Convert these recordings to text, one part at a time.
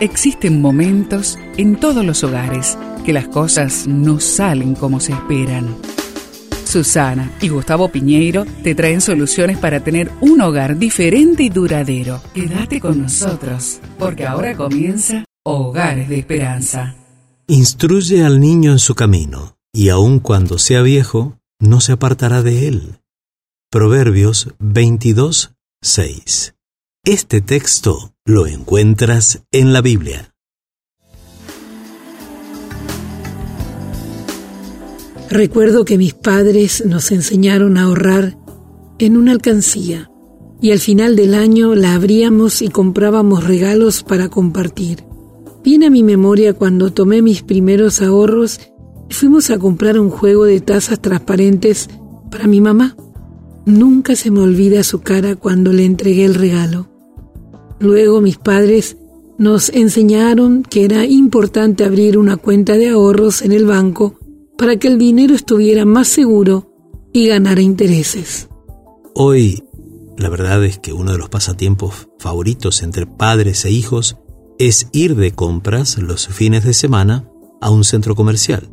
Existen momentos en todos los hogares que las cosas no salen como se esperan. Susana y Gustavo Piñeiro te traen soluciones para tener un hogar diferente y duradero. Quédate con nosotros, porque ahora comienza Hogares de Esperanza. Instruye al niño en su camino, y aun cuando sea viejo, no se apartará de él. Proverbios 22, 6. Este texto lo encuentras en la Biblia. Recuerdo que mis padres nos enseñaron a ahorrar en una alcancía y al final del año la abríamos y comprábamos regalos para compartir. Viene a mi memoria cuando tomé mis primeros ahorros y fuimos a comprar un juego de tazas transparentes para mi mamá. Nunca se me olvida su cara cuando le entregué el regalo. Luego mis padres nos enseñaron que era importante abrir una cuenta de ahorros en el banco para que el dinero estuviera más seguro y ganara intereses. Hoy, la verdad es que uno de los pasatiempos favoritos entre padres e hijos es ir de compras los fines de semana a un centro comercial.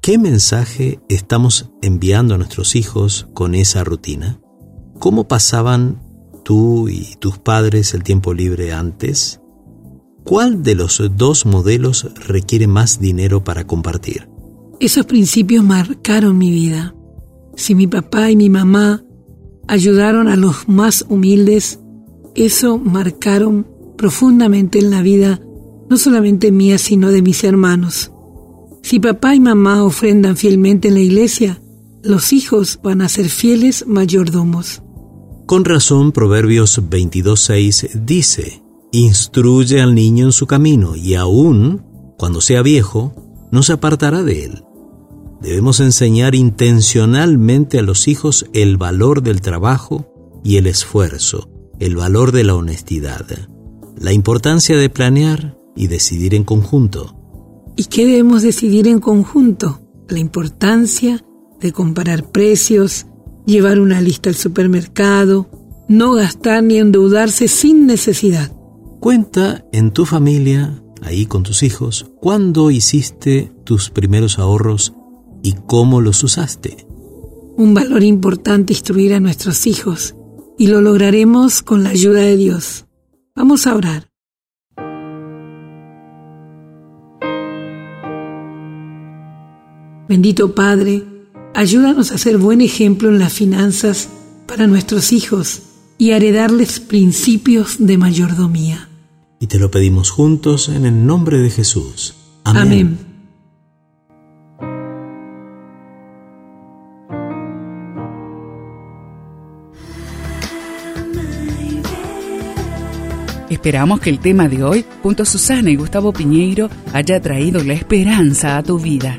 ¿Qué mensaje estamos enviando a nuestros hijos con esa rutina? ¿Cómo pasaban tú y tus padres el tiempo libre antes? ¿Cuál de los dos modelos requiere más dinero para compartir? Esos principios marcaron mi vida. Si mi papá y mi mamá ayudaron a los más humildes, eso marcaron profundamente en la vida no solamente mía, sino de mis hermanos. Si papá y mamá ofrendan fielmente en la iglesia, los hijos van a ser fieles mayordomos. Con razón, Proverbios 22.6 dice, Instruye al niño en su camino, y aún, cuando sea viejo, no se apartará de él. Debemos enseñar intencionalmente a los hijos el valor del trabajo y el esfuerzo, el valor de la honestidad, la importancia de planear y decidir en conjunto. ¿Y qué debemos decidir en conjunto? La importancia de comparar precios, llevar una lista al supermercado, no gastar ni endeudarse sin necesidad. Cuenta en tu familia, ahí con tus hijos, cuándo hiciste tus primeros ahorros y cómo los usaste. Un valor importante instruir a nuestros hijos y lo lograremos con la ayuda de Dios. Vamos a orar. Bendito Padre, Ayúdanos a ser buen ejemplo en las finanzas para nuestros hijos y a heredarles principios de mayordomía. Y te lo pedimos juntos en el nombre de Jesús. Amén. Amén. Esperamos que el tema de hoy, junto a Susana y Gustavo Piñeiro, haya traído la esperanza a tu vida.